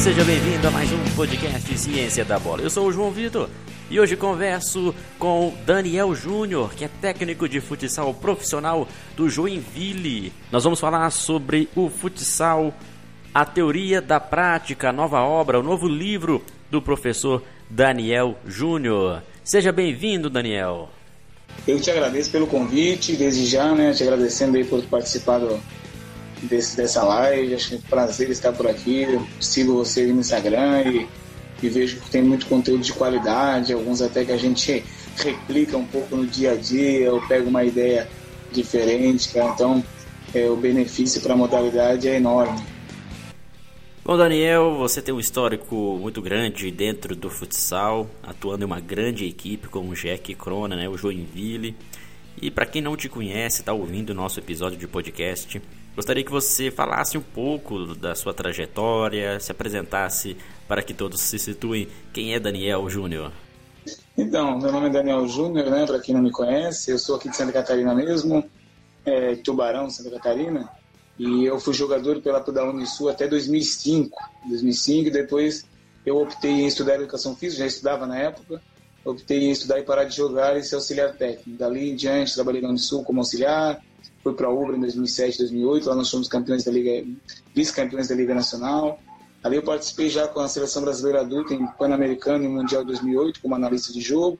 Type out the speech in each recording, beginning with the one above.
seja bem-vindo a mais um podcast Ciência da Bola. Eu sou o João Vitor e hoje converso com Daniel Júnior, que é técnico de futsal profissional do Joinville. Nós vamos falar sobre o futsal, a teoria da prática, a nova obra, o novo livro do professor Daniel Júnior. Seja bem-vindo, Daniel. Eu te agradeço pelo convite, desde já, né? Te agradecendo aí por participar do, desse, dessa live. Acho que é um prazer estar por aqui. Sigo você no Instagram e, e, vejo que tem muito conteúdo de qualidade, alguns até que a gente replica um pouco no dia a dia, eu pego uma ideia diferente, cara. Então, é, o benefício para a modalidade é enorme. Bom, Daniel, você tem um histórico muito grande dentro do futsal, atuando em uma grande equipe como o Jack Crona, né, o Joinville. E para quem não te conhece, está ouvindo o nosso episódio de podcast, Gostaria que você falasse um pouco da sua trajetória, se apresentasse para que todos se situem. Quem é Daniel Júnior? Então, meu nome é Daniel Júnior, né? Para quem não me conhece, eu sou aqui de Santa Catarina mesmo, é, Tubarão, Santa Catarina, e eu fui jogador pela da Unisul até 2005. 2005 e depois eu optei em estudar educação física, já estudava na época, optei em estudar e parar de jogar e ser auxiliar técnico. Dali em diante, trabalhei na Unisul como auxiliar, foi para a Ubra em 2007, 2008, lá nós fomos campeões da Liga, vice-campeões da Liga Nacional. Ali eu participei já com a seleção brasileira adulta em Pan-Americano e Mundial 2008 como analista de jogo.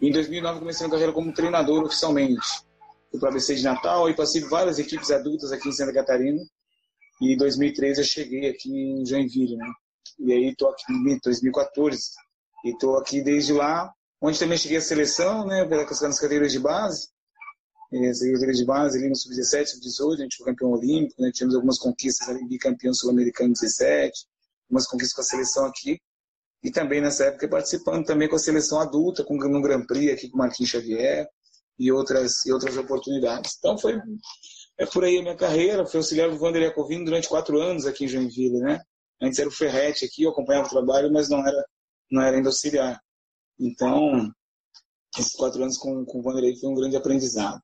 E em 2009 comecei a carreira como treinador oficialmente. Fui para a ABC de Natal e passei várias equipes adultas aqui em Santa Catarina. E em 2013 eu cheguei aqui em Joinville, né? E aí estou aqui em 2014 e estou aqui desde lá, onde também cheguei à seleção, né? Pelas categorias de base secretaria de base ali no sub-17, sub-18, a gente foi campeão olímpico, né? tivemos algumas conquistas ali, bicampeão sul-americano 17, algumas conquistas com a seleção aqui, e também nessa época participando também com a seleção adulta, com no Grand Prix aqui com o Marquinhos Xavier e outras, e outras oportunidades. Então foi é por aí a minha carreira, fui auxiliar do Vander Iacovino durante quatro anos aqui em Joinville, né? Antes era o Ferrete aqui, eu acompanhava o trabalho, mas não era, não era ainda auxiliar. Então, esses quatro anos com, com o Vanderlei foi um grande aprendizado.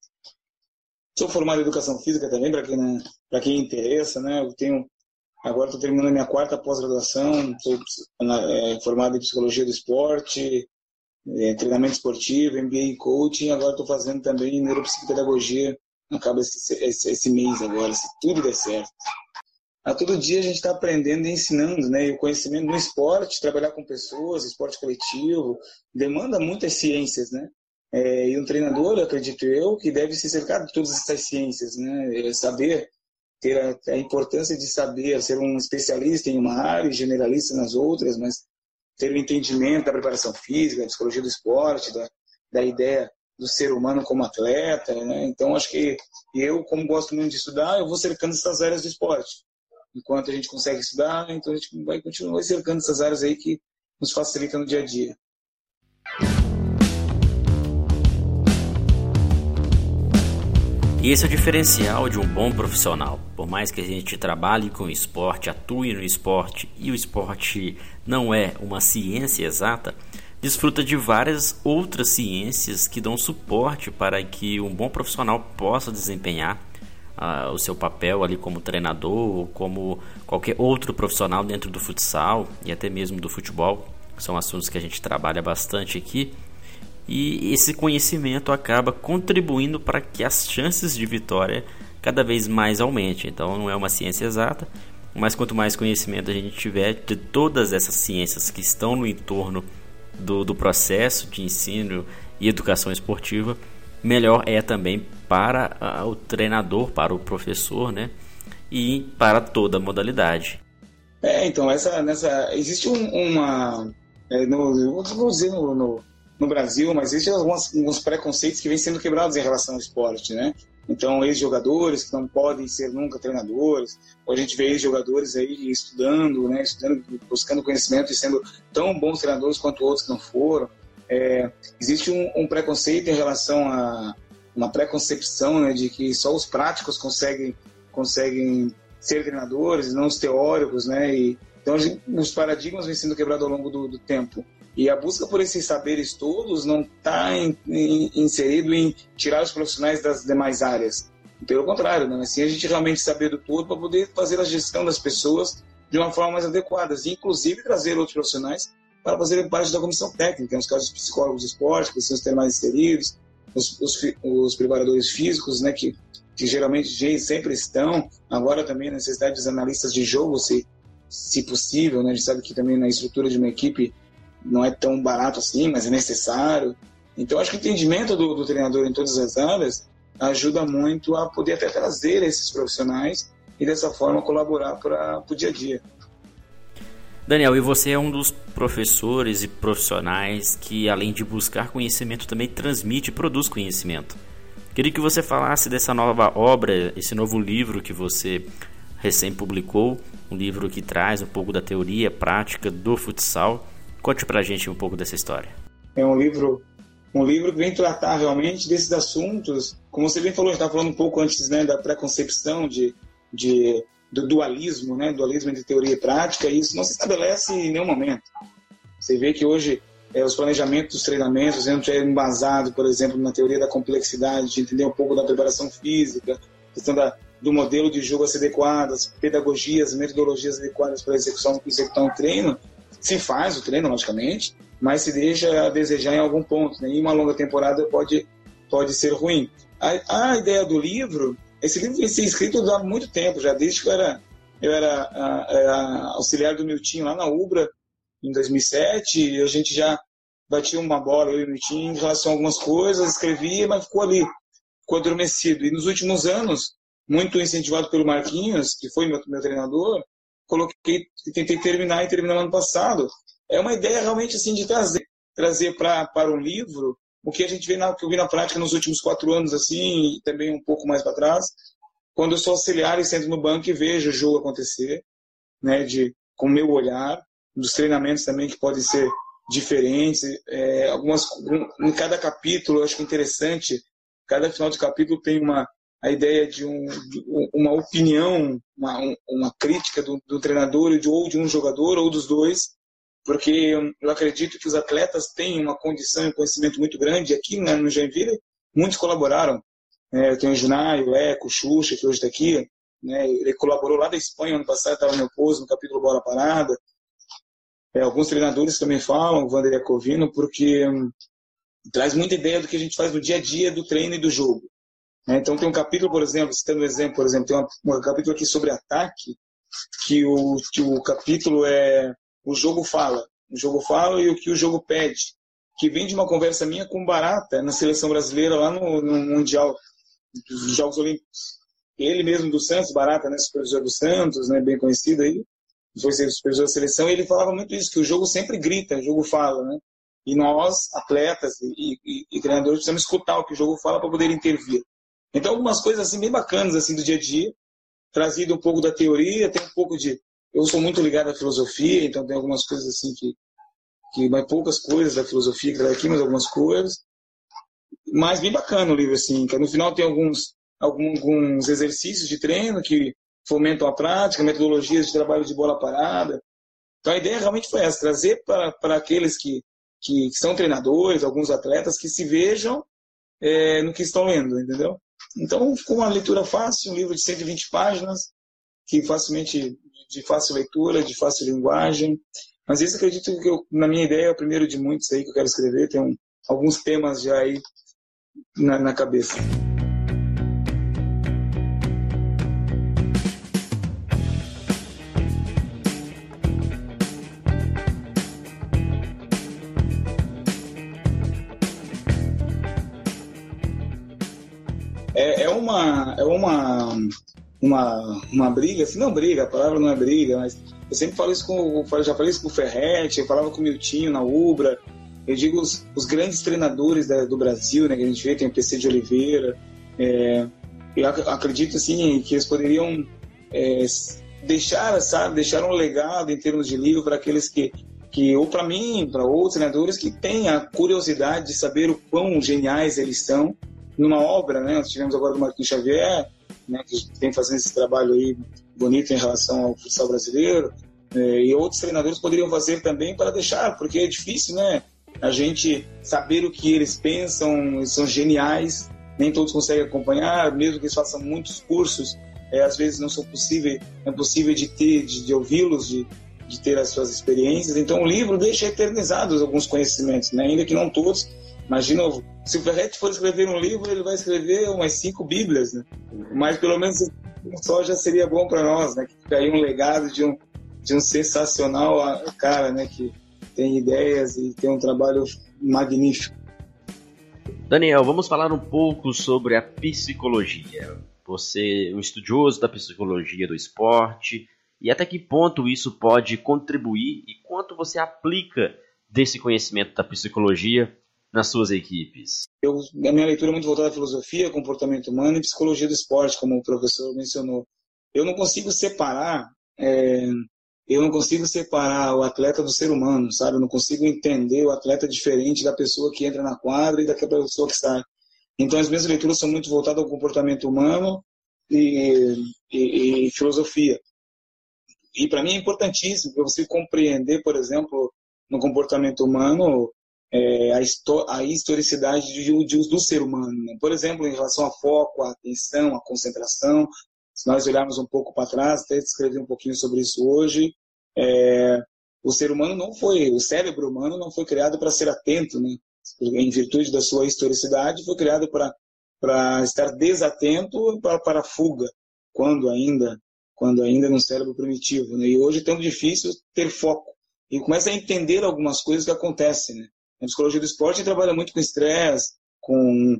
Sou formado em educação física também, para quem, né, quem interessa, né? Eu tenho, agora estou terminando a minha quarta pós-graduação, sou é, formado em psicologia do esporte, é, treinamento esportivo, MBA em coaching, agora estou fazendo também neuropsicopedagogia, acaba esse, esse, esse mês agora, se tudo der certo. A todo dia a gente está aprendendo e ensinando, né? E o conhecimento no esporte, trabalhar com pessoas, esporte coletivo, demanda muitas ciências, né? É, e um treinador, acredito eu, que deve se cercar de todas essas ciências, né? É saber ter a, a, importância de saber ser um especialista em uma área, generalista nas outras, mas ter o um entendimento da preparação física, da psicologia do esporte, da, da ideia do ser humano como atleta, né? Então acho que eu, como gosto muito de estudar, eu vou cercando essas áreas do esporte. Enquanto a gente consegue estudar, então a gente vai continuar cercando essas áreas aí que nos facilitam no dia a dia. E esse é o diferencial de um bom profissional. Por mais que a gente trabalhe com esporte, atue no esporte e o esporte não é uma ciência exata, desfruta de várias outras ciências que dão suporte para que um bom profissional possa desempenhar uh, o seu papel ali como treinador ou como qualquer outro profissional dentro do futsal e até mesmo do futebol. São assuntos que a gente trabalha bastante aqui e esse conhecimento acaba contribuindo para que as chances de vitória cada vez mais aumentem. Então não é uma ciência exata, mas quanto mais conhecimento a gente tiver de todas essas ciências que estão no entorno do, do processo de ensino e educação esportiva, melhor é também para o treinador, para o professor, né? E para toda a modalidade. É, então, essa, nessa, existe um, uma. É, no, vou dizer no, no, no Brasil, mas existem alguns, alguns preconceitos que vêm sendo quebrados em relação ao esporte, né? Então, ex-jogadores que não podem ser nunca treinadores, ou a gente vê ex-jogadores aí estudando, né, estudando, buscando conhecimento e sendo tão bons treinadores quanto outros que não foram. É, existe um, um, preconceito em relação a uma preconcepção né, de que só os práticos conseguem, conseguem ser treinadores, não os teóricos, né? E, então, os paradigmas vêm sendo quebrados ao longo do, do tempo. E a busca por esses saberes todos não está inserido em tirar os profissionais das demais áreas. Pelo contrário, né? assim a gente realmente saber do todo para poder fazer a gestão das pessoas de uma forma mais adequada, e inclusive trazer outros profissionais para fazerem parte da comissão técnica, nos casos dos psicólogos de esporte, que precisam ter mais inseridos, os, os, os preparadores físicos, né, que, que geralmente sempre estão, agora também a necessidade dos analistas de jogo, se, se possível, né, a gente sabe que também na estrutura de uma equipe não é tão barato assim, mas é necessário. Então, acho que o entendimento do, do treinador em todas as áreas ajuda muito a poder até trazer esses profissionais e dessa forma colaborar para o dia a dia. Daniel, e você é um dos professores e profissionais que, além de buscar conhecimento, também transmite e produz conhecimento. Queria que você falasse dessa nova obra, esse novo livro que você recém publicou, um livro que traz um pouco da teoria prática do futsal. Conte pra gente um pouco dessa história. É um livro um livro que vem tratar realmente desses assuntos, como você bem falou, a gente estava falando um pouco antes né, da preconcepção de, de, do dualismo, né, dualismo entre teoria e prática, e isso não se estabelece em nenhum momento. Você vê que hoje é, os planejamentos dos treinamentos entram é embasado, por exemplo, na teoria da complexidade, de entender um pouco da preparação física, questão da, do modelo de jogo a ser adequado, as pedagogias, metodologias adequadas para execução, executar um treino, se faz o treino, logicamente, mas se deixa a desejar em algum ponto. Né? Em uma longa temporada pode, pode ser ruim. A, a ideia do livro, esse livro vem ser escrito há muito tempo, já desde que eu era, eu era, a, a, auxiliar do Miltinho lá na Ubra, em 2007, e a gente já batia uma bola, eu e o Miltinho, em relação a algumas coisas, escrevia, mas ficou ali, ficou adormecido. E nos últimos anos, muito incentivado pelo Marquinhos, que foi meu, meu treinador, coloquei, tentei terminar e terminar no ano passado. É uma ideia realmente assim de trazer, trazer pra, para o livro o que a gente vê na, que eu vi na prática nos últimos quatro anos assim e também um pouco mais para trás, quando eu sou auxiliar e sento no banco e vejo o jogo acontecer, né, de com o meu olhar, dos treinamentos também que podem ser diferentes, é, algumas em cada capítulo eu acho é interessante, cada final de capítulo tem uma a ideia de, um, de uma opinião, uma, uma crítica do, do treinador ou de um jogador ou dos dois, porque eu acredito que os atletas têm uma condição e um conhecimento muito grande. Aqui né, no Joinville, muitos colaboraram. É, eu tenho o Junai, o Eco, o Xuxa, que hoje está aqui. Né, ele colaborou lá da Espanha ano passado, estava no meu pouso, no capítulo Bola Parada. É, alguns treinadores também falam, o Vanderlei Covino, porque hum, traz muita ideia do que a gente faz no dia a dia do treino e do jogo. Né? Então tem um capítulo, por exemplo, citando um exemplo, por exemplo, tem um capítulo aqui sobre ataque, que o, que o capítulo é o jogo fala. O jogo fala e o que o jogo pede. Que vem de uma conversa minha com Barata na seleção brasileira lá no, no Mundial dos Jogos Olímpicos. Ele mesmo do Santos, Barata, né, supervisor do Santos, né, bem conhecido aí, foi supervisor da seleção, e ele falava muito isso, que o jogo sempre grita, o jogo fala, né? E nós, atletas e, e, e treinadores, precisamos escutar o que o jogo fala para poder intervir. Então, algumas coisas assim bem bacanas assim do dia a dia, trazido um pouco da teoria, tem um pouco de eu sou muito ligado à filosofia, então tem algumas coisas assim que que mais poucas coisas da filosofia que aqui, mas algumas coisas. Mas bem bacana o livro assim, que no final tem alguns alguns exercícios de treino que fomentam a prática, metodologias de trabalho de bola parada. Então a ideia realmente foi essa, trazer para, para aqueles que, que, são treinadores, alguns atletas, que se vejam é, no que estão lendo, entendeu? Então ficou uma leitura fácil, um livro de 120 páginas, que facilmente de fácil leitura, de fácil linguagem. Mas isso acredito que eu, na minha ideia é o primeiro de muitos aí que eu quero escrever. Tem um, alguns temas já aí na, na cabeça. Uma, é uma uma, uma briga, assim, não briga, a palavra não é briga, mas eu sempre falo isso com, já falei isso com o Ferretti, eu falava com o Miltinho na Ubra, eu digo os, os grandes treinadores da, do Brasil, né, que a gente vê, tem o PC de Oliveira, é, eu acredito, assim, que eles poderiam é, deixar, sabe, deixar um legado em termos de livro para aqueles que, que ou para mim, para outros treinadores que têm a curiosidade de saber o quão geniais eles são numa obra, né, nós tivemos agora do Marquinhos Xavier, né, que vem fazendo esse trabalho aí bonito em relação ao futsal brasileiro, é, e outros treinadores poderiam fazer também para deixar, porque é difícil, né? A gente saber o que eles pensam, eles são geniais, nem todos conseguem acompanhar, mesmo que eles façam muitos cursos, é, às vezes não são possíveis, é possível de ter, de, de ouvi-los, de, de ter as suas experiências. Então o livro deixa eternizados alguns conhecimentos, né? ainda que não todos. Mas, de novo, se o Ferretti for escrever um livro, ele vai escrever umas cinco bíblias, né? Mas pelo menos um só já seria bom para nós, né? Que fica aí um legado de um, de um sensacional cara, né? Que tem ideias e tem um trabalho magnífico. Daniel, vamos falar um pouco sobre a psicologia. Você é um estudioso da psicologia do esporte e até que ponto isso pode contribuir e quanto você aplica desse conhecimento da psicologia nas suas equipes? Eu, a minha leitura é muito voltada à filosofia, comportamento humano e psicologia do esporte, como o professor mencionou. Eu não consigo separar é, eu não consigo separar o atleta do ser humano, sabe? Eu não consigo entender o atleta diferente da pessoa que entra na quadra e daquela pessoa que sai. Então, as minhas leituras são muito voltadas ao comportamento humano e, e, e filosofia. E para mim é importantíssimo você compreender, por exemplo, no comportamento humano, é, a, a, historicidade de, de, do ser humano. Né? Por exemplo, em relação a foco, a atenção, a concentração, se nós olharmos um pouco para trás, até escrevi um pouquinho sobre isso hoje, é, o ser humano não foi, o cérebro humano não foi criado para ser atento, né? em virtude da sua historicidade, foi criado para estar desatento para, para fuga, quando ainda quando ainda no cérebro primitivo. Né? E hoje é tão difícil ter foco. E começa a entender algumas coisas que acontecem. Né? A psicologia do esporte trabalha muito com estresse, com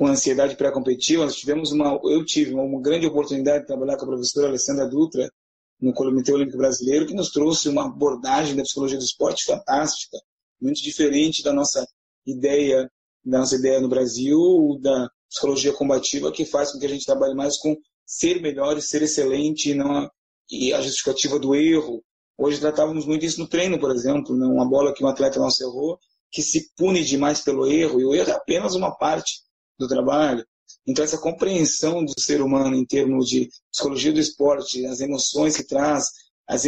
com ansiedade pré-competitiva, tivemos uma, eu tive uma grande oportunidade de trabalhar com a professora Alessandra Dutra no Comitê Olímpico Brasileiro, que nos trouxe uma abordagem da psicologia do esporte fantástica, muito diferente da nossa ideia, da nossa ideia no Brasil, da psicologia combativa, que faz com que a gente trabalhe mais com ser melhor e ser excelente e não a, e a justificativa do erro. Hoje tratávamos muito isso no treino, por exemplo, né? uma bola que um atleta nosso errou, que se pune demais pelo erro, e o erro é apenas uma parte do trabalho. Então, essa compreensão do ser humano em termos de psicologia do esporte, as emoções que traz, as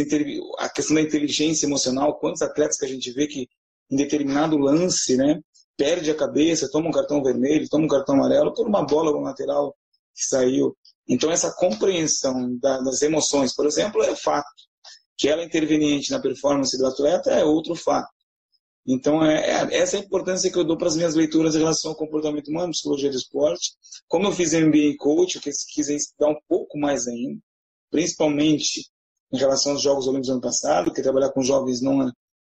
a questão da inteligência emocional, quantos atletas que a gente vê que em determinado lance, né, perde a cabeça, toma um cartão vermelho, toma um cartão amarelo por uma bola no lateral que saiu. Então, essa compreensão da, das emoções, por exemplo, é fato. Que ela é interveniente na performance do atleta é outro fato. Então, é, é, essa é a importância que eu dou para as minhas leituras em relação ao comportamento humano, psicologia do esporte. Como eu fiz MBA Coach, eu quis estudar um pouco mais ainda, principalmente em relação aos Jogos Olímpicos do ano passado, porque trabalhar com jovens não é,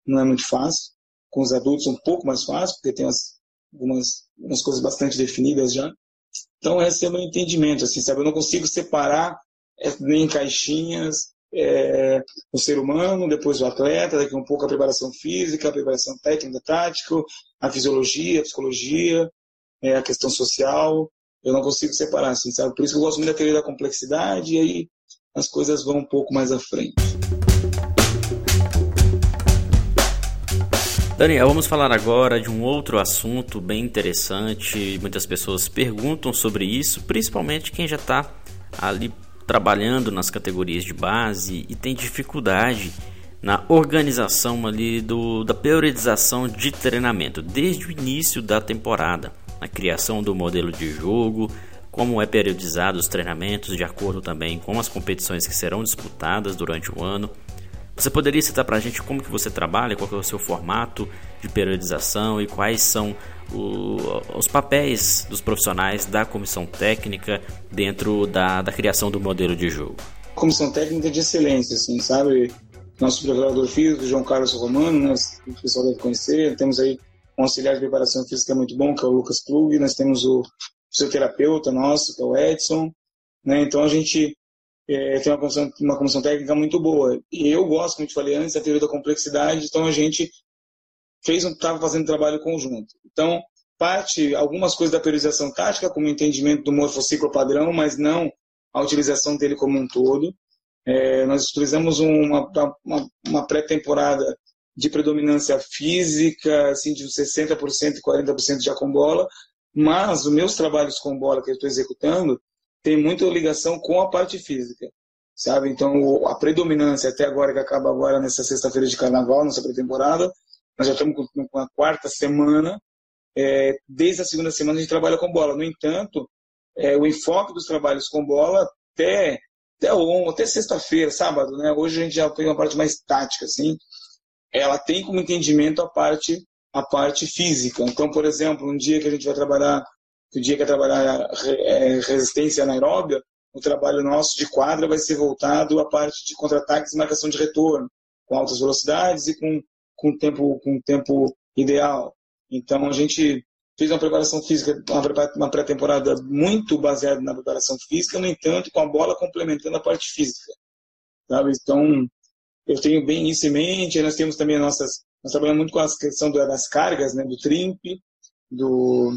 não é muito fácil. Com os adultos um pouco mais fácil, porque tem umas, algumas, algumas coisas bastante definidas já. Então, esse é o meu entendimento, assim, sabe? Eu não consigo separar é, nem caixinhas, é, o ser humano, depois o atleta, daqui um pouco a preparação física, a preparação técnica, tática, a fisiologia, a psicologia, é, a questão social. Eu não consigo separar, assim, sabe? Por isso que eu gosto muito da teoria da complexidade e aí as coisas vão um pouco mais à frente. Daniel, vamos falar agora de um outro assunto bem interessante. Muitas pessoas perguntam sobre isso, principalmente quem já está ali trabalhando nas categorias de base e tem dificuldade na organização ali do, da periodização de treinamento desde o início da temporada, na criação do modelo de jogo, como é periodizado os treinamentos de acordo também com as competições que serão disputadas durante o ano. Você poderia citar para a gente como que você trabalha, qual é o seu formato de periodização e quais são o, os papéis dos profissionais da comissão técnica dentro da, da criação do modelo de jogo? Comissão técnica de excelência, assim, sabe? Nosso preparador físico, João Carlos Romano, né, o pessoal deve conhecer. Temos aí um auxiliar de preparação física muito bom, que é o Lucas Plug. Nós temos o fisioterapeuta nosso, que é o Edson. Né? Então a gente é, tem uma comissão, uma comissão técnica muito boa. E eu gosto, como te falei antes, da teoria da complexidade, então a gente fez estava fazendo trabalho conjunto. Então, parte, algumas coisas da periodização tática, como o entendimento do morfociclo padrão, mas não a utilização dele como um todo. É, nós utilizamos uma, uma, uma pré-temporada de predominância física, assim, de 60% e 40% já com bola, mas os meus trabalhos com bola que eu estou executando tem muita ligação com a parte física, sabe? Então, a predominância até agora, que acaba agora nessa sexta-feira de carnaval, nossa pré-temporada, nós já estamos com a quarta semana. É, desde a segunda semana a gente trabalha com bola. No entanto, é, o enfoque dos trabalhos com bola até até, até sexta-feira, sábado, né? Hoje a gente já tem uma parte mais tática, assim. Ela tem como entendimento a parte a parte física. Então, por exemplo, um dia que a gente vai trabalhar, o dia que vai trabalhar é, resistência anaeróbia, o trabalho nosso de quadra vai ser voltado à parte de contra-ataques e marcação de retorno, com altas velocidades e com, com tempo com tempo ideal. Então, a gente fez uma preparação física, uma pré-temporada muito baseada na preparação física, no entanto, com a bola complementando a parte física. Sabe? Então, eu tenho bem isso em mente. Nós temos também nossas. Nós trabalhamos muito com a questão das cargas, né, do trimp, do,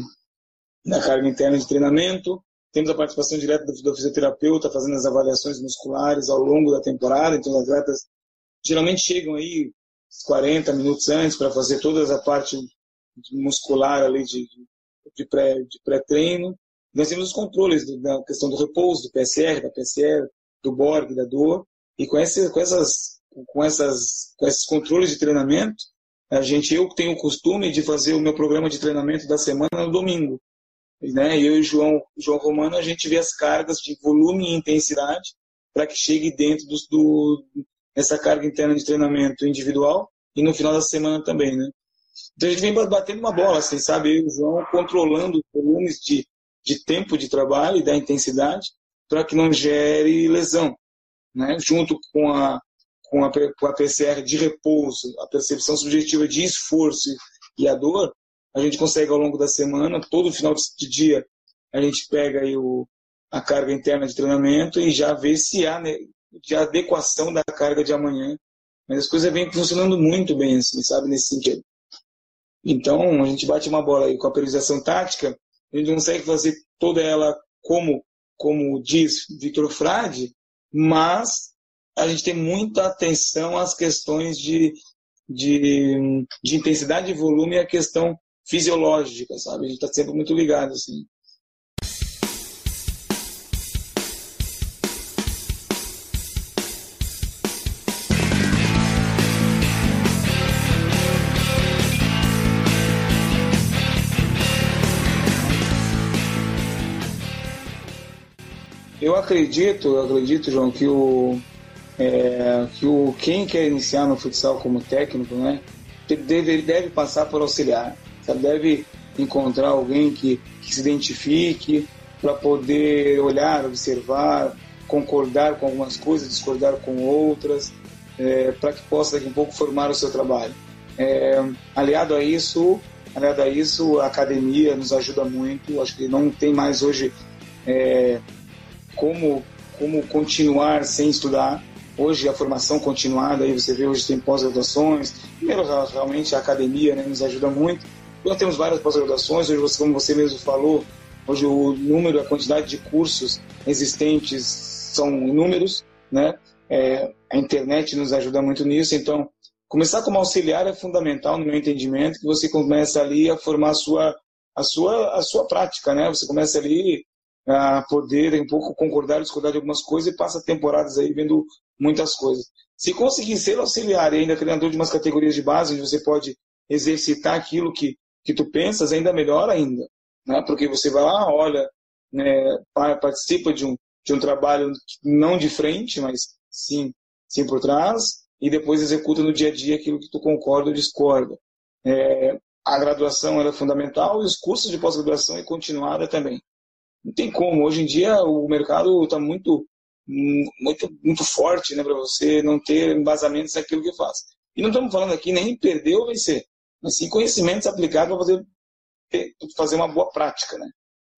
da carga interna de treinamento. Temos a participação direta do, do fisioterapeuta fazendo as avaliações musculares ao longo da temporada. Então, os atletas geralmente chegam aí 40 minutos antes para fazer toda a parte muscular ali de, de, pré, de pré-treino. Nós temos os controles da questão do repouso, do PSR, da PSR, do Borg, da dor. E com, esse, com, essas, com, essas, com esses controles de treinamento, a gente, eu tenho o costume de fazer o meu programa de treinamento da semana no domingo. Né? Eu e o João, João Romano, a gente vê as cargas de volume e intensidade para que chegue dentro do, do, dessa carga interna de treinamento individual e no final da semana também, né? Então a gente vem batendo uma bola, assim, sabe? Eu e o João controlando os volumes de, de tempo de trabalho e da intensidade para que não gere lesão. Né? Junto com a, com, a, com a PCR de repouso, a percepção subjetiva de esforço e a dor, a gente consegue ao longo da semana, todo final de dia, a gente pega aí o, a carga interna de treinamento e já vê se há né, de adequação da carga de amanhã. Mas as coisas vêm funcionando muito bem, assim, sabe, nesse sentido. Então, a gente bate uma bola aí com a periodização tática, a gente consegue fazer toda ela como, como diz Victor Frade, mas a gente tem muita atenção às questões de, de, de intensidade e volume e a questão fisiológica, sabe? A gente está sempre muito ligado, assim. Eu acredito, eu acredito, João, que o, é, que o quem quer iniciar no futsal como técnico, né, deve, deve passar por auxiliar, sabe? deve encontrar alguém que, que se identifique para poder olhar, observar, concordar com algumas coisas, discordar com outras, é, para que possa daqui a pouco formar o seu trabalho. É, aliado a isso, aliado a isso, a academia nos ajuda muito. Acho que não tem mais hoje é, como, como continuar sem estudar. Hoje a formação continuada, aí você vê hoje tem pós-graduações. Primeiro, realmente a academia né, nos ajuda muito. Nós temos várias pós-graduações, hoje, como você mesmo falou, hoje o número, a quantidade de cursos existentes são inúmeros, né? É, a internet nos ajuda muito nisso, então começar como auxiliar é fundamental no meu entendimento, que você começa ali a formar a sua a sua a sua prática, né? Você começa ali a poder um pouco concordar, discordar de algumas coisas e passa temporadas aí vendo muitas coisas. Se conseguir ser auxiliar e ainda treinador de umas categorias de base, onde você pode exercitar aquilo que, que tu pensas, ainda melhor ainda. Né? Porque você vai lá, olha, né, participa de um, de um trabalho não de frente, mas sim, sim por trás, e depois executa no dia a dia aquilo que tu concorda ou discorda. É, a graduação é fundamental e os cursos de pós-graduação é continuada também não tem como. Hoje em dia o mercado está muito, muito, muito forte né, para você não ter embasamentos naquilo que faz. E não estamos falando aqui nem perder ou vencer, mas sim conhecimentos aplicados para poder fazer uma boa prática. Né?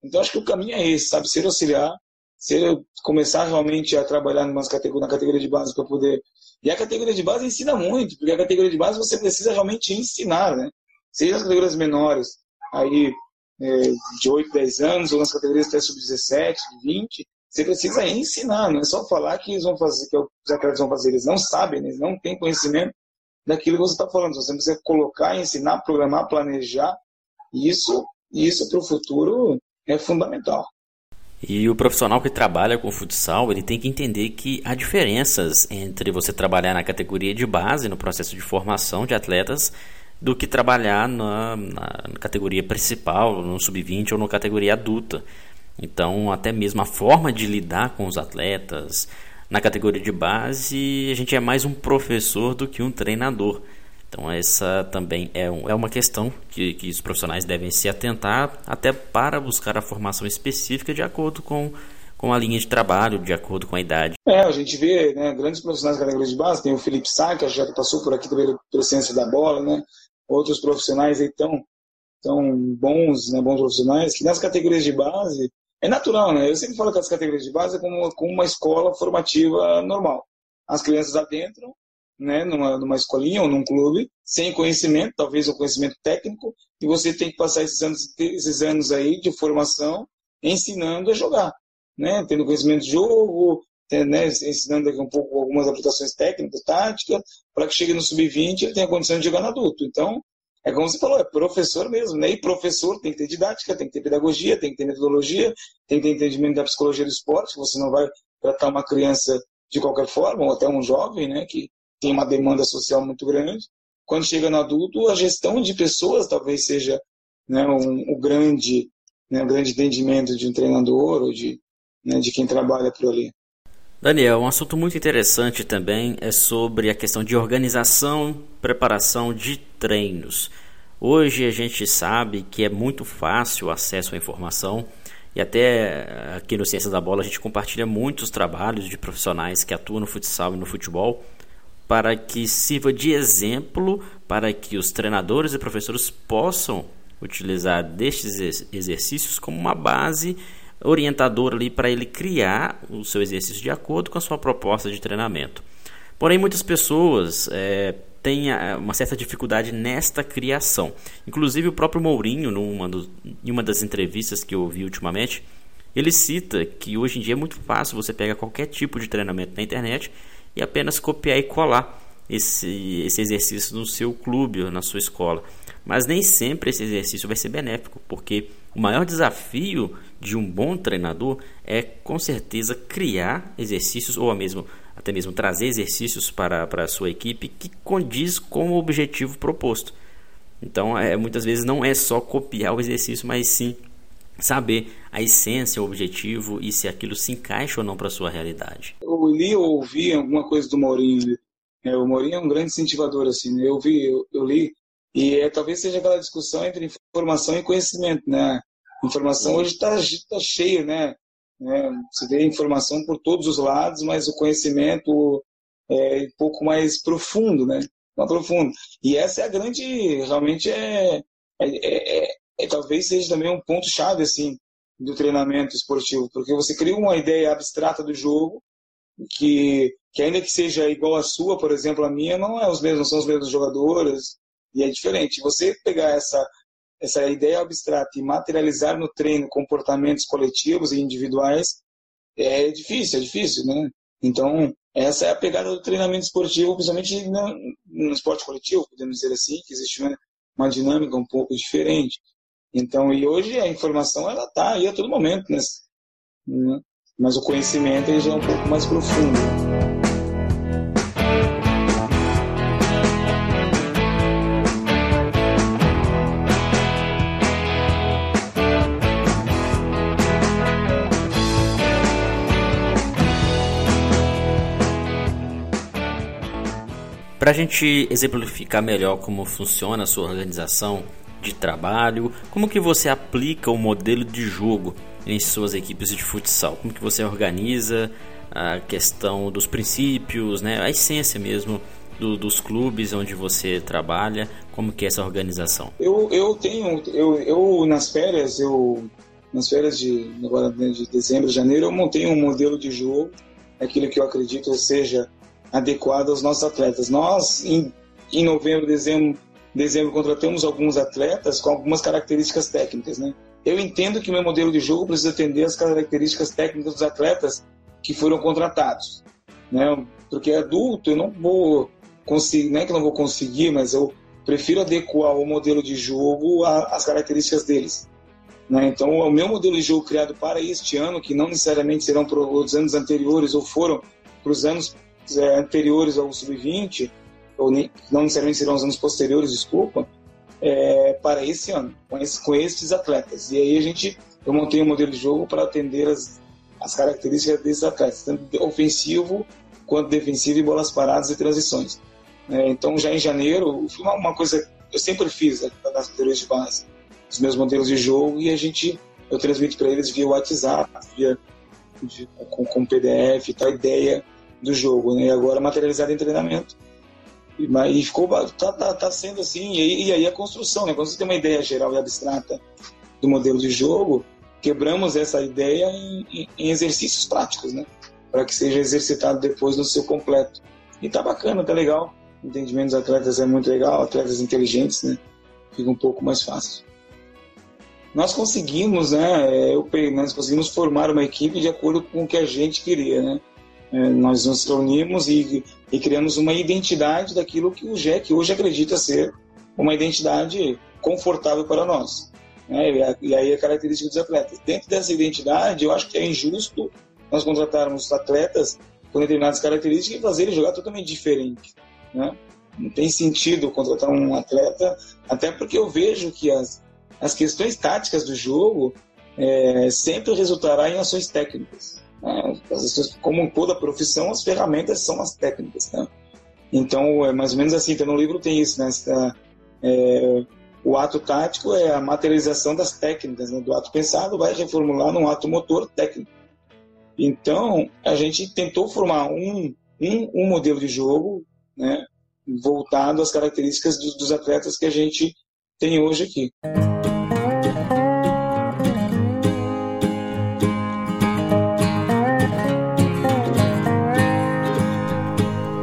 Então acho que o caminho é esse, sabe? Ser auxiliar, ser, começar realmente a trabalhar numa categoria, na categoria de base para poder. E a categoria de base ensina muito, porque a categoria de base você precisa realmente ensinar, né? Seja as categorias menores, aí de 8, 10 anos, ou nas categorias até sub-17, 20, você precisa ensinar, não é só falar que eles vão fazer, que os atletas vão fazer, eles não sabem, eles não têm conhecimento daquilo que você está falando. Você precisa colocar, ensinar, programar, planejar. Isso, isso para o futuro é fundamental. E o profissional que trabalha com futsal, ele tem que entender que há diferenças entre você trabalhar na categoria de base, no processo de formação de atletas, do que trabalhar na, na, categoria principal, no sub-20 ou na categoria adulta. Então, até mesmo a forma de lidar com os atletas na categoria de base, a gente é mais um professor do que um treinador. Então, essa também é, um, é uma questão que, que os profissionais devem se atentar, até para buscar a formação específica de acordo com, com a linha de trabalho, de acordo com a idade. É, a gente vê né, grandes profissionais da categoria de base, tem o Felipe Sá, que já passou por aqui pela presença da bola, né? Outros profissionais aí tão, tão bons, né, bons profissionais, que nas categorias de base é natural, né? Eu sempre falo que as categorias de base é como, como uma escola formativa normal. As crianças adentram, né, numa, numa escolinha ou num clube, sem conhecimento, talvez um conhecimento técnico, e você tem que passar esses anos, esses anos aí de formação ensinando a jogar, né? Tendo conhecimento de jogo, né, ensinando um pouco algumas aplicações técnicas, táticas, para que chegue no sub-20 ele tenha condição de jogar no adulto. Então, é como você falou, é professor mesmo, né? E professor tem que ter didática, tem que ter pedagogia, tem que ter metodologia, tem que ter entendimento da psicologia do esporte. Você não vai tratar uma criança de qualquer forma, ou até um jovem, né? Que tem uma demanda social muito grande. Quando chega no adulto, a gestão de pessoas talvez seja né, um grande, né, um grande entendimento de um treinador ou de, né, de quem trabalha por ali. Daniel, um assunto muito interessante também é sobre a questão de organização, preparação de treinos. Hoje a gente sabe que é muito fácil o acesso à informação e até eh, aqui no Ciência da Bola a gente compartilha muitos trabalhos de profissionais que atuam no futsal e no futebol para que sirva de exemplo para que os treinadores e professores possam utilizar destes exercícios como uma base orientador ali para ele criar o seu exercício de acordo com a sua proposta de treinamento. Porém, muitas pessoas é, têm uma certa dificuldade nesta criação. Inclusive, o próprio Mourinho, numa do, em uma das entrevistas que eu ouvi ultimamente, ele cita que hoje em dia é muito fácil você pegar qualquer tipo de treinamento na internet e apenas copiar e colar esse, esse exercício no seu clube ou na sua escola. Mas nem sempre esse exercício vai ser benéfico, porque o maior desafio de um bom treinador é com certeza criar exercícios ou mesmo, até mesmo trazer exercícios para, para a sua equipe que condiz com o objetivo proposto. Então, é, muitas vezes não é só copiar o exercício, mas sim saber a essência, o objetivo e se aquilo se encaixa ou não para a sua realidade. Eu li ou ouvi alguma coisa do Mourinho. É, o Mourinho é um grande incentivador, assim. Né? Eu vi, eu, eu li e é, talvez seja aquela discussão entre informação e conhecimento, né? Informação hoje está tá cheio, né? É, você vê informação por todos os lados, mas o conhecimento é um pouco mais profundo, né? Mais profundo. E essa é a grande, realmente é, é, é, é, é talvez seja também um ponto chave assim do treinamento esportivo, porque você cria uma ideia abstrata do jogo que, que ainda que seja igual à sua, por exemplo, a minha, não é os mesmos, não são os mesmos jogadores, e é diferente. Você pegar essa, essa ideia abstrata e materializar no treino comportamentos coletivos e individuais é difícil, é difícil, né? Então, essa é a pegada do treinamento esportivo, principalmente no, no esporte coletivo, podemos dizer assim, que existe uma, uma dinâmica um pouco diferente. Então, e hoje a informação ela está aí a todo momento, né? mas o conhecimento ele já é um pouco mais profundo. Para a gente exemplificar melhor como funciona a sua organização de trabalho, como que você aplica o modelo de jogo em suas equipes de futsal, como que você organiza a questão dos princípios, né, a essência mesmo do, dos clubes onde você trabalha, como que é essa organização? Eu, eu tenho, eu, eu nas férias, eu nas férias de agora né, de dezembro, janeiro, eu montei um modelo de jogo, aquilo que eu acredito seja adequado aos nossos atletas. Nós, em, em novembro, dezembro, dezembro, contratamos alguns atletas com algumas características técnicas, né? Eu entendo que meu modelo de jogo precisa atender as características técnicas dos atletas que foram contratados, né? Porque adulto eu não vou conseguir, não é que não vou conseguir, mas eu prefiro adequar o modelo de jogo às características deles. Né? Então, o meu modelo de jogo criado para este ano, que não necessariamente serão para os anos anteriores ou foram para os anos é, anteriores ao sub-20, ou nem, não necessariamente serão os anos posteriores, desculpa, é, para esse ano, com, esse, com esses atletas. E aí a gente, eu montei um modelo de jogo para atender as, as características desses atletas, tanto ofensivo quanto defensivo e bolas paradas e transições. É, então já em janeiro, uma, uma coisa que eu sempre fiz né, nas categorias de base, os meus modelos de jogo e a gente, eu transmito para eles via WhatsApp, via, via com, com PDF, tal ideia do jogo, né? Agora materializado em treinamento. E, e ficou, tá, tá, tá, sendo assim, e e aí a construção, né? Quando você tem uma ideia geral e abstrata do modelo de jogo, quebramos essa ideia em, em, em exercícios práticos, né? Para que seja exercitado depois no seu completo. E tá bacana, tá legal. Entendimento dos atletas é muito legal, atletas inteligentes, né? Fica um pouco mais fácil. Nós conseguimos, né? Eu, nós conseguimos formar uma equipe de acordo com o que a gente queria, né? É, nós nos reunimos e, e, criamos uma identidade daquilo que o JEC hoje acredita ser uma identidade confortável para nós. Né? E, aí a característica dos atletas. Dentro dessa identidade, eu acho que é injusto nós contratarmos atletas com determinadas características e fazer ele jogar totalmente diferente. Né? Não tem sentido contratar um atleta, até porque eu vejo que as, as questões táticas do jogo é, sempre resultará em ações técnicas. Né? Como toda profissão, as ferramentas são as técnicas. Né? Então, é mais ou menos assim. Então, no livro tem isso, né? Essa, é, o ato tático é a materialização das técnicas, né? do ato pensado vai reformular num ato motor técnico. Então, a gente tentou formar um, um, um modelo de jogo né? voltado às características dos, dos atletas que a gente tem hoje aqui.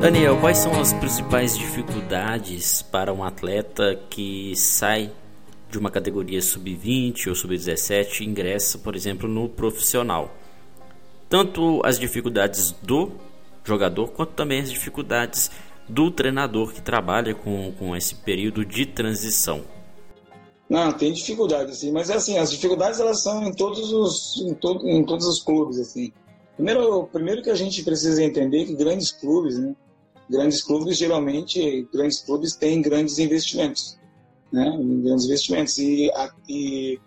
Daniel, quais são as principais dificuldades para um atleta que sai de uma categoria sub-20 ou sub-17 e ingressa, por exemplo, no profissional? Tanto as dificuldades do jogador quanto também as dificuldades do treinador que trabalha com, com esse período de transição. Não, tem dificuldades, sim, mas assim, as dificuldades elas são em todos os, em, to, em todos os clubes, assim. Primeiro, primeiro que a gente precisa entender que grandes clubes, né, grandes clubes geralmente grandes clubes têm grandes investimentos, né? Grandes investimentos e, e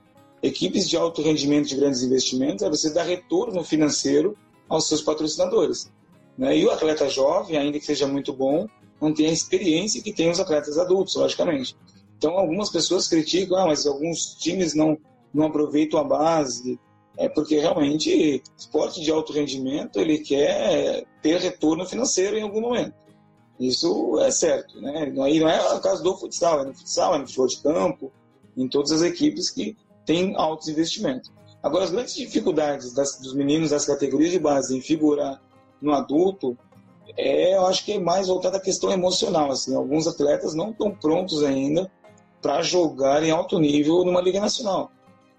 equipes de alto rendimento de grandes investimentos é você dar retorno financeiro aos seus patrocinadores, né? E o atleta jovem, ainda que seja muito bom, não tem a experiência que tem os atletas adultos, logicamente. Então algumas pessoas criticam, ah, mas alguns times não não aproveitam a base, é porque realmente esporte de alto rendimento ele quer ter retorno financeiro em algum momento. Isso é certo, né? Aí não é o caso do futsal, é no futsal, é no futebol de campo, em todas as equipes que têm altos investimentos. Agora, as grandes dificuldades das, dos meninos das categorias de base em figurar no adulto, é, eu acho que é mais voltada à questão emocional. Assim, alguns atletas não estão prontos ainda para jogar em alto nível numa liga nacional.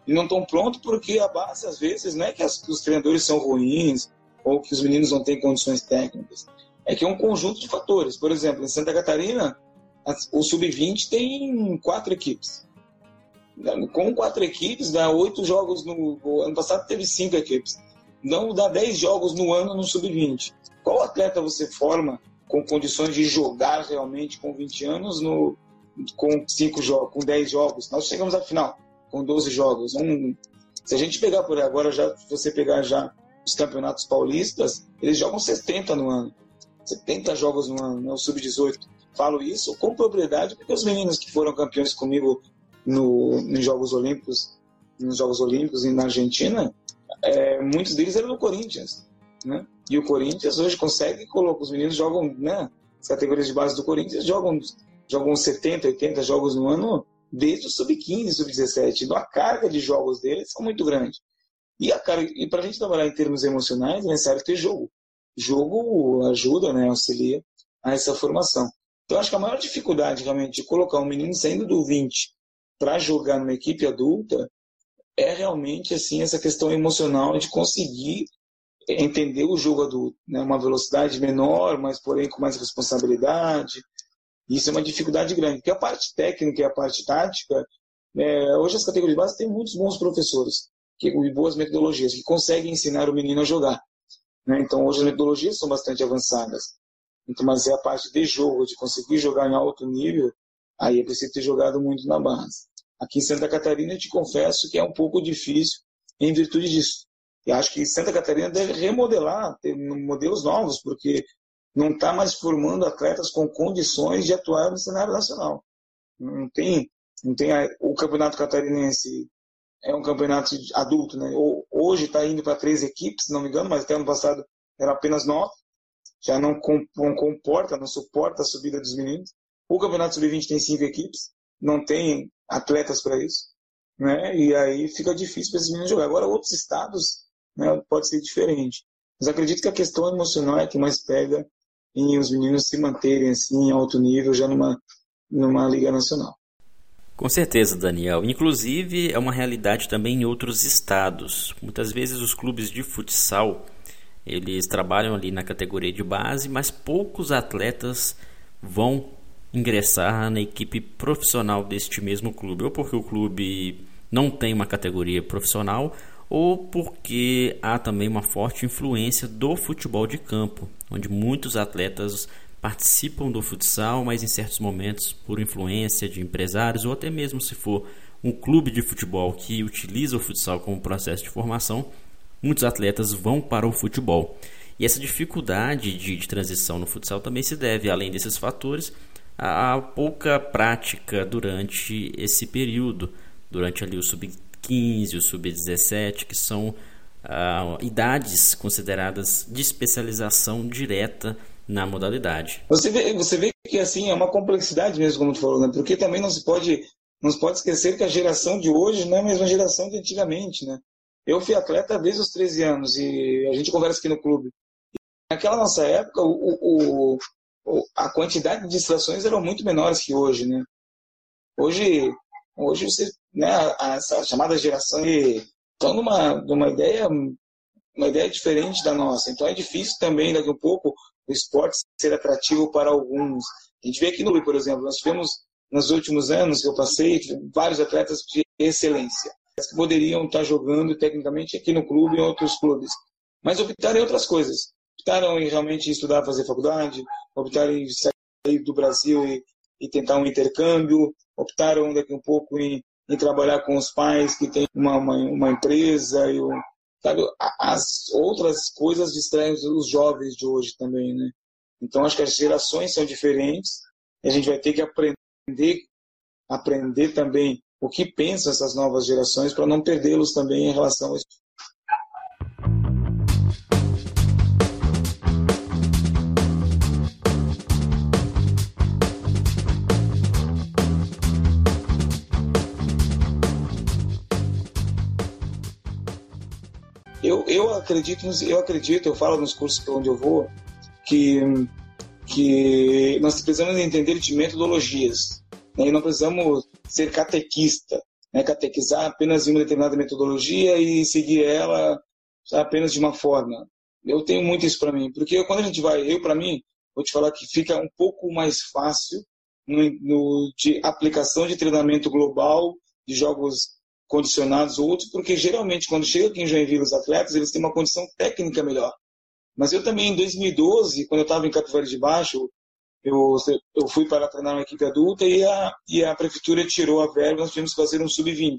E não estão prontos porque a base, às vezes, não é que, as, que os treinadores são ruins ou que os meninos não têm condições técnicas é que é um conjunto de fatores. Por exemplo, em Santa Catarina, o sub-20 tem quatro equipes. Com quatro equipes, dá oito jogos no. Ano passado teve cinco equipes. Não dá dez jogos no ano no sub-20. Qual atleta você forma com condições de jogar realmente com 20 anos no, com cinco jogos, com 10 jogos? Nós chegamos à final com 12 jogos. Um, se a gente pegar por agora, já, se você pegar já os campeonatos paulistas, eles jogam 70 no ano. 70 jogos no ano, né, o sub-18. Falo isso com propriedade porque os meninos que foram campeões comigo no, nos Jogos Olímpicos, nos Jogos Olímpicos e na Argentina, é, muitos deles eram do Corinthians, né? E o Corinthians hoje consegue colocar os meninos jogam, né? As categorias de base do Corinthians jogam jogam 70, 80 jogos no ano desde o sub-15, sub-17. Então a carga de jogos deles são muito grande. E a carga, e para a gente trabalhar em termos emocionais é necessário ter jogo jogo ajuda, né, auxilia a essa formação. Então, acho que a maior dificuldade realmente de colocar um menino saindo do 20 para jogar numa equipe adulta é realmente assim essa questão emocional de conseguir entender o jogo adulto, né? uma velocidade menor, mas porém com mais responsabilidade. Isso é uma dificuldade grande, porque a parte técnica e a parte tática, é, hoje as categorias de base têm muitos bons professores que, e boas metodologias que conseguem ensinar o menino a jogar. Né? Então, hoje as metodologias são bastante avançadas. Então, mas é a parte de jogo, de conseguir jogar em alto nível, aí é preciso ter jogado muito na base. Aqui em Santa Catarina, eu te confesso que é um pouco difícil em virtude disso. E acho que Santa Catarina deve remodelar, ter modelos novos, porque não está mais formando atletas com condições de atuar no cenário nacional. Não tem, não tem a, o campeonato catarinense é um campeonato adulto, né? Hoje está indo para três equipes, se não me engano, mas até ano passado era apenas nove. Já não, comporta, não suporta a subida dos meninos. O campeonato sub-20 tem cinco equipes, não tem atletas para isso, né? E aí fica difícil para esses meninos jogar. Agora outros estados, né, pode ser diferente. Mas acredito que a questão emocional é que mais pega em os meninos se manterem assim em alto nível já numa numa liga nacional. Com certeza, Daniel. Inclusive, é uma realidade também em outros estados. Muitas vezes os clubes de futsal, eles trabalham ali na categoria de base, mas poucos atletas vão ingressar na equipe profissional deste mesmo clube, ou porque o clube não tem uma categoria profissional, ou porque há também uma forte influência do futebol de campo, onde muitos atletas participam do futsal, mas em certos momentos, por influência de empresários, ou até mesmo se for um clube de futebol que utiliza o futsal como processo de formação, muitos atletas vão para o futebol. E essa dificuldade de, de transição no futsal também se deve, além desses fatores, a, pouca prática durante esse período, durante ali o sub-15, o sub-17, que são ah, idades consideradas de especialização direta na modalidade. Você vê, você vê que assim é uma complexidade mesmo, como tu falou, né? Porque também não se pode não se pode esquecer que a geração de hoje não é a mesma geração de antigamente, né? Eu fui atleta desde os 13 anos e a gente conversa aqui no clube. Naquela nossa época, o, o, a quantidade de distrações eram muito menores que hoje, né? Hoje, hoje você, né, essa chamada geração estão numa, numa ideia uma ideia diferente da nossa. Então é difícil também daqui a um pouco o esporte ser atrativo para alguns. A gente vê aqui no Rio, por exemplo, nós tivemos nos últimos anos que eu passei vários atletas de excelência que poderiam estar jogando tecnicamente aqui no clube e em outros clubes, mas optaram em outras coisas. Optaram em realmente estudar, fazer faculdade, optaram em sair do Brasil e, e tentar um intercâmbio, optaram daqui um pouco em, em trabalhar com os pais que têm uma, uma, uma empresa e um, sabe, as outras coisas distraem os jovens de hoje também, né? Então acho que as gerações são diferentes e a gente vai ter que aprender, aprender também o que pensam essas novas gerações para não perdê-los também em relação a isso. Eu, acredito, eu acredito, eu falo nos cursos onde eu vou, que, que nós precisamos entender de metodologias. Né? E não precisamos ser catequista, né? catequizar apenas em uma determinada metodologia e seguir ela apenas de uma forma. Eu tenho muito isso para mim, porque quando a gente vai, eu para mim, vou te falar que fica um pouco mais fácil no, no, de aplicação de treinamento global de jogos condicionados ou outros, porque geralmente quando chega aqui em Joinville os atletas, eles têm uma condição técnica melhor. Mas eu também, em 2012, quando eu estava em Capivari de Baixo, eu, eu fui para treinar uma equipe adulta e a, e a prefeitura tirou a verba, nós tivemos que fazer um sub-20.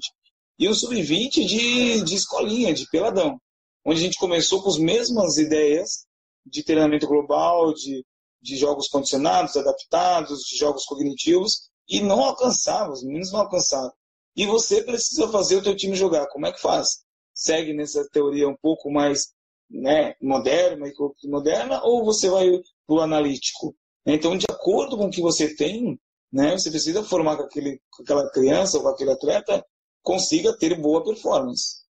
E um sub-20 de, de escolinha, de peladão, onde a gente começou com as mesmas ideias de treinamento global, de, de jogos condicionados, adaptados, de jogos cognitivos, e não alcançava, os meninos não alcançavam. E você precisa fazer o teu time jogar. Como é que faz? Segue nessa teoria um pouco mais né, moderna e moderna ou você vai para o analítico? Então, de acordo com o que você tem, né, você precisa formar aquele, aquela criança ou aquele atleta consiga ter boa performance.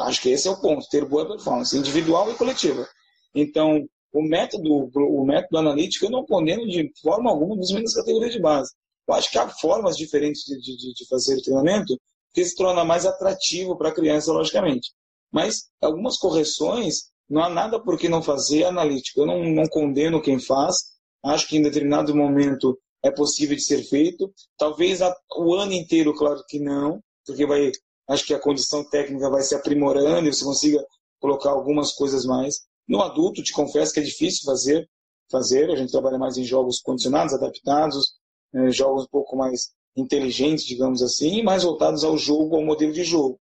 Acho que esse é o ponto, ter boa performance, individual e coletiva. Então, o método, o método analítico eu não condeno de forma alguma dos meninos categorias de base. Eu acho que há formas diferentes de, de, de fazer o treinamento que se torna mais atrativo para a criança, logicamente. Mas algumas correções, não há nada por que não fazer analítico. Eu não, não condeno quem faz. Acho que em determinado momento é possível de ser feito. Talvez a, o ano inteiro, claro que não, porque vai, acho que a condição técnica vai se aprimorando e você consiga colocar algumas coisas mais. No adulto, te confesso que é difícil fazer, fazer. A gente trabalha mais em jogos condicionados, adaptados, é, jogos um pouco mais inteligentes, digamos assim, mais voltados ao jogo, ao modelo de jogo.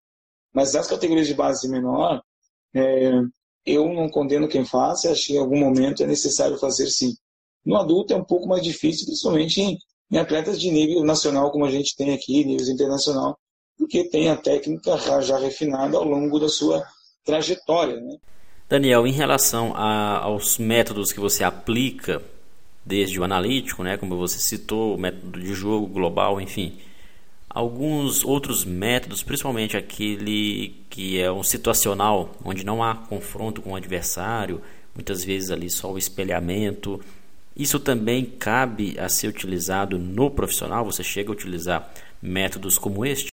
Mas nas categorias de base menor, é, eu não condeno quem faça, acho que em algum momento é necessário fazer sim. No adulto é um pouco mais difícil, principalmente em, em atletas de nível nacional, como a gente tem aqui, níveis internacional, porque tem a técnica já refinada ao longo da sua trajetória. Né? Daniel, em relação a, aos métodos que você aplica, desde o analítico, né, como você citou, o método de jogo global, enfim, alguns outros métodos, principalmente aquele que é um situacional, onde não há confronto com o adversário, muitas vezes ali só o espelhamento. Isso também cabe a ser utilizado no profissional? Você chega a utilizar métodos como este?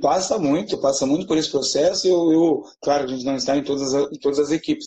Passa muito, passa muito por esse processo. Eu, eu claro, a gente não está em todas as, em todas as equipes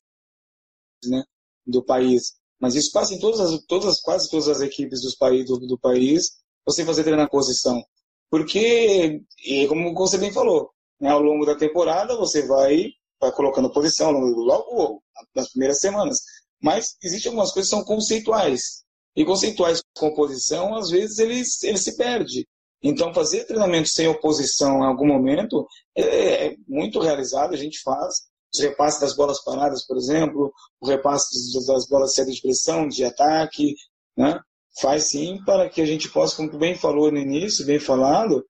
né, do país, mas isso passa em todas as, todas, quase todas as equipes dos país, do, do país. Você fazer treinar posição, porque, como você bem falou, né, ao longo da temporada você vai, vai colocando posição logo nas primeiras semanas. Mas existem algumas coisas que são conceituais. E conceituais com oposição, às vezes, eles, eles se perdem. Então, fazer treinamento sem oposição em algum momento é, é muito realizado, a gente faz. Os repasses das bolas paradas, por exemplo, o repasse das bolas de de pressão, de ataque, né? faz sim para que a gente possa, como bem falou no início, bem falado,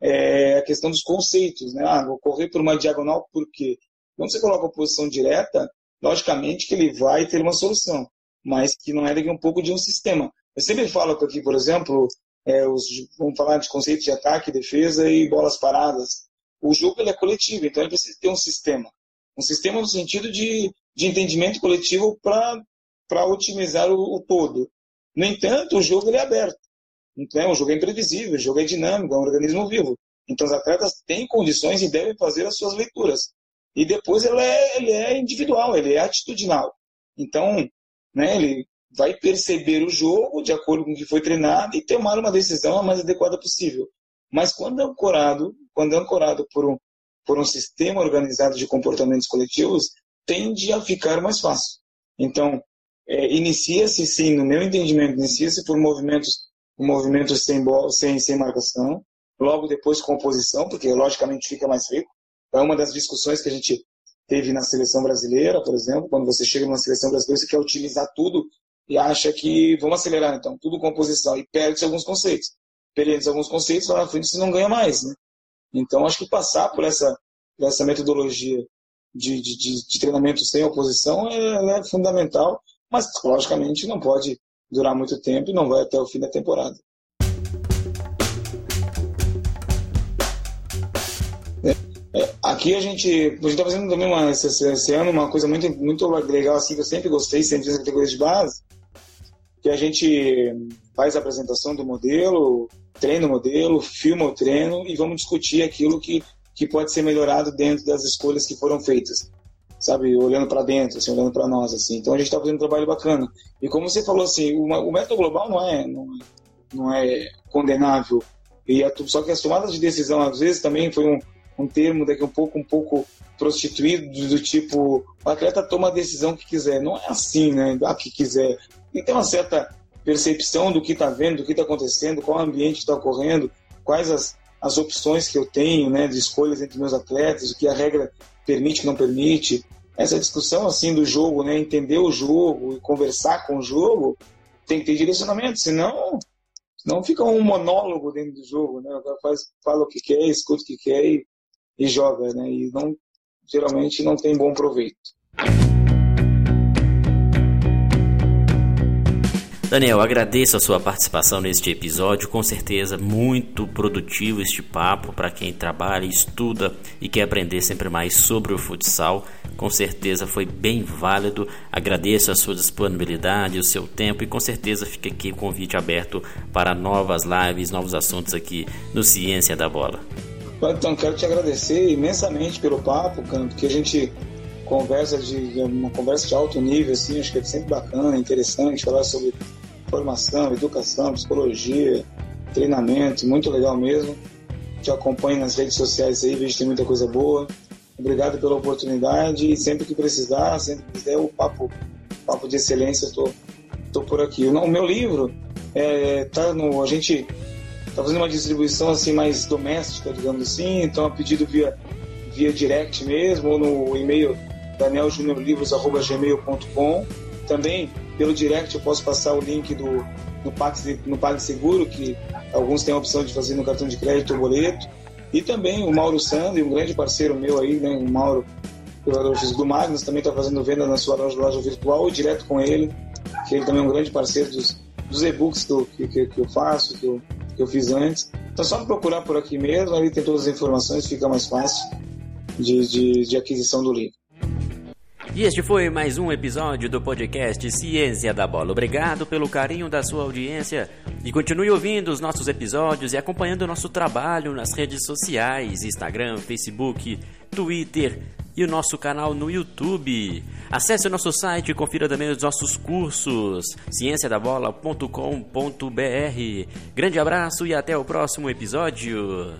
é a questão dos conceitos. Né? Ah, vou correr por uma diagonal por quê? Quando você coloca a posição direta, logicamente que ele vai ter uma solução, mas que não é daqui um pouco de um sistema. Eu sempre falo aqui, por exemplo, é, os, vamos falar de conceitos de ataque, defesa e bolas paradas. O jogo ele é coletivo, então ele precisa ter um sistema. Um sistema no sentido de, de entendimento coletivo para otimizar o, o todo. No entanto, o jogo é aberto. Então, o jogo é imprevisível, o jogo é dinâmico, é um organismo vivo. Então, os atletas têm condições e devem fazer as suas leituras. E depois ele é, ele é individual, ele é atitudinal. Então, né, ele vai perceber o jogo de acordo com o que foi treinado e tomar uma decisão a mais adequada possível. Mas quando é ancorado, quando é ancorado por um, por um sistema organizado de comportamentos coletivos, tende a ficar mais fácil. Então, é, inicia-se sim, no meu entendimento, inicia-se por movimentos, movimentos sem, sem, sem marcação, logo depois composição, porque logicamente fica mais rico. É uma das discussões que a gente teve na seleção brasileira, por exemplo, quando você chega numa seleção brasileira, você quer otimizar tudo e acha que vamos acelerar então, tudo composição, e perde alguns conceitos. Perde alguns conceitos, lá na frente você não ganha mais. Né? Então, acho que passar por essa, por essa metodologia de, de, de, treinamento sem oposição é, é fundamental mas logicamente não pode durar muito tempo e não vai até o fim da temporada. É, é aqui a gente está fazendo também uma, esse, esse, ano uma coisa muito muito legal assim que eu sempre gostei sempre fiz categorias de base que a gente faz a apresentação do modelo treina o modelo filma o treino e vamos discutir aquilo que que pode ser melhorado dentro das escolhas que foram feitas sabe, olhando para dentro, assim, olhando para nós, assim. Então a gente está fazendo um trabalho bacana. E como você falou, assim, o, o método global não é, não, não é condenável. E a, só que as tomadas de decisão às vezes também foi um, um termo daqui um pouco um pouco prostituído do tipo o atleta toma a decisão que quiser. Não é assim, né? A que quiser. E tem uma certa percepção do que está vendo, do que está acontecendo, qual ambiente está ocorrendo, quais as, as opções que eu tenho, né, de escolhas entre meus atletas, o que a regra permite, não permite. Essa discussão assim do jogo, né, entender o jogo e conversar com o jogo, tem que ter direcionamento, senão não fica um monólogo dentro do jogo, né? O cara faz, fala o que quer, escuta o que quer e, e joga, né? E não, geralmente não tem bom proveito. Daniel, agradeço a sua participação neste episódio, com certeza muito produtivo este papo para quem trabalha, estuda e quer aprender sempre mais sobre o futsal. Com certeza foi bem válido. Agradeço a sua disponibilidade, o seu tempo e com certeza fica aqui o convite aberto para novas lives, novos assuntos aqui no Ciência da Bola. Então, quero te agradecer imensamente pelo papo, Canto, que a gente conversa de uma conversa de alto nível, assim, acho que é sempre bacana, interessante falar sobre formação, educação, psicologia, treinamento, muito legal mesmo. Te acompanho nas redes sociais aí, vejo que tem muita coisa boa. Obrigado pela oportunidade e sempre que precisar, sempre que quiser, o papo, papo de excelência, estou estou por aqui. O, meu livro é, tá no, a gente está fazendo uma distribuição assim mais doméstica, digamos assim, então a pedido via via direct mesmo ou no e-mail danieljuniorlivros@gmail.com. Também pelo direct eu posso passar o link do no, Pague, no PagSeguro, que alguns têm a opção de fazer no cartão de crédito ou boleto. E também o Mauro Sandri, um grande parceiro meu aí, né, o Mauro, jogador do Magnus, também está fazendo venda na sua loja, loja virtual ou direto com ele, que ele também é um grande parceiro dos, dos e-books que, que, que, eu faço, que eu, que eu fiz antes. Então só procurar por aqui mesmo, ali tem todas as informações, fica mais fácil de, de, de aquisição do livro. E este foi mais um episódio do podcast Ciência da Bola. Obrigado pelo carinho da sua audiência e continue ouvindo os nossos episódios e acompanhando o nosso trabalho nas redes sociais, Instagram, Facebook, Twitter e o nosso canal no YouTube. Acesse o nosso site e confira também os nossos cursos cienciadabola.com.br. Grande abraço e até o próximo episódio.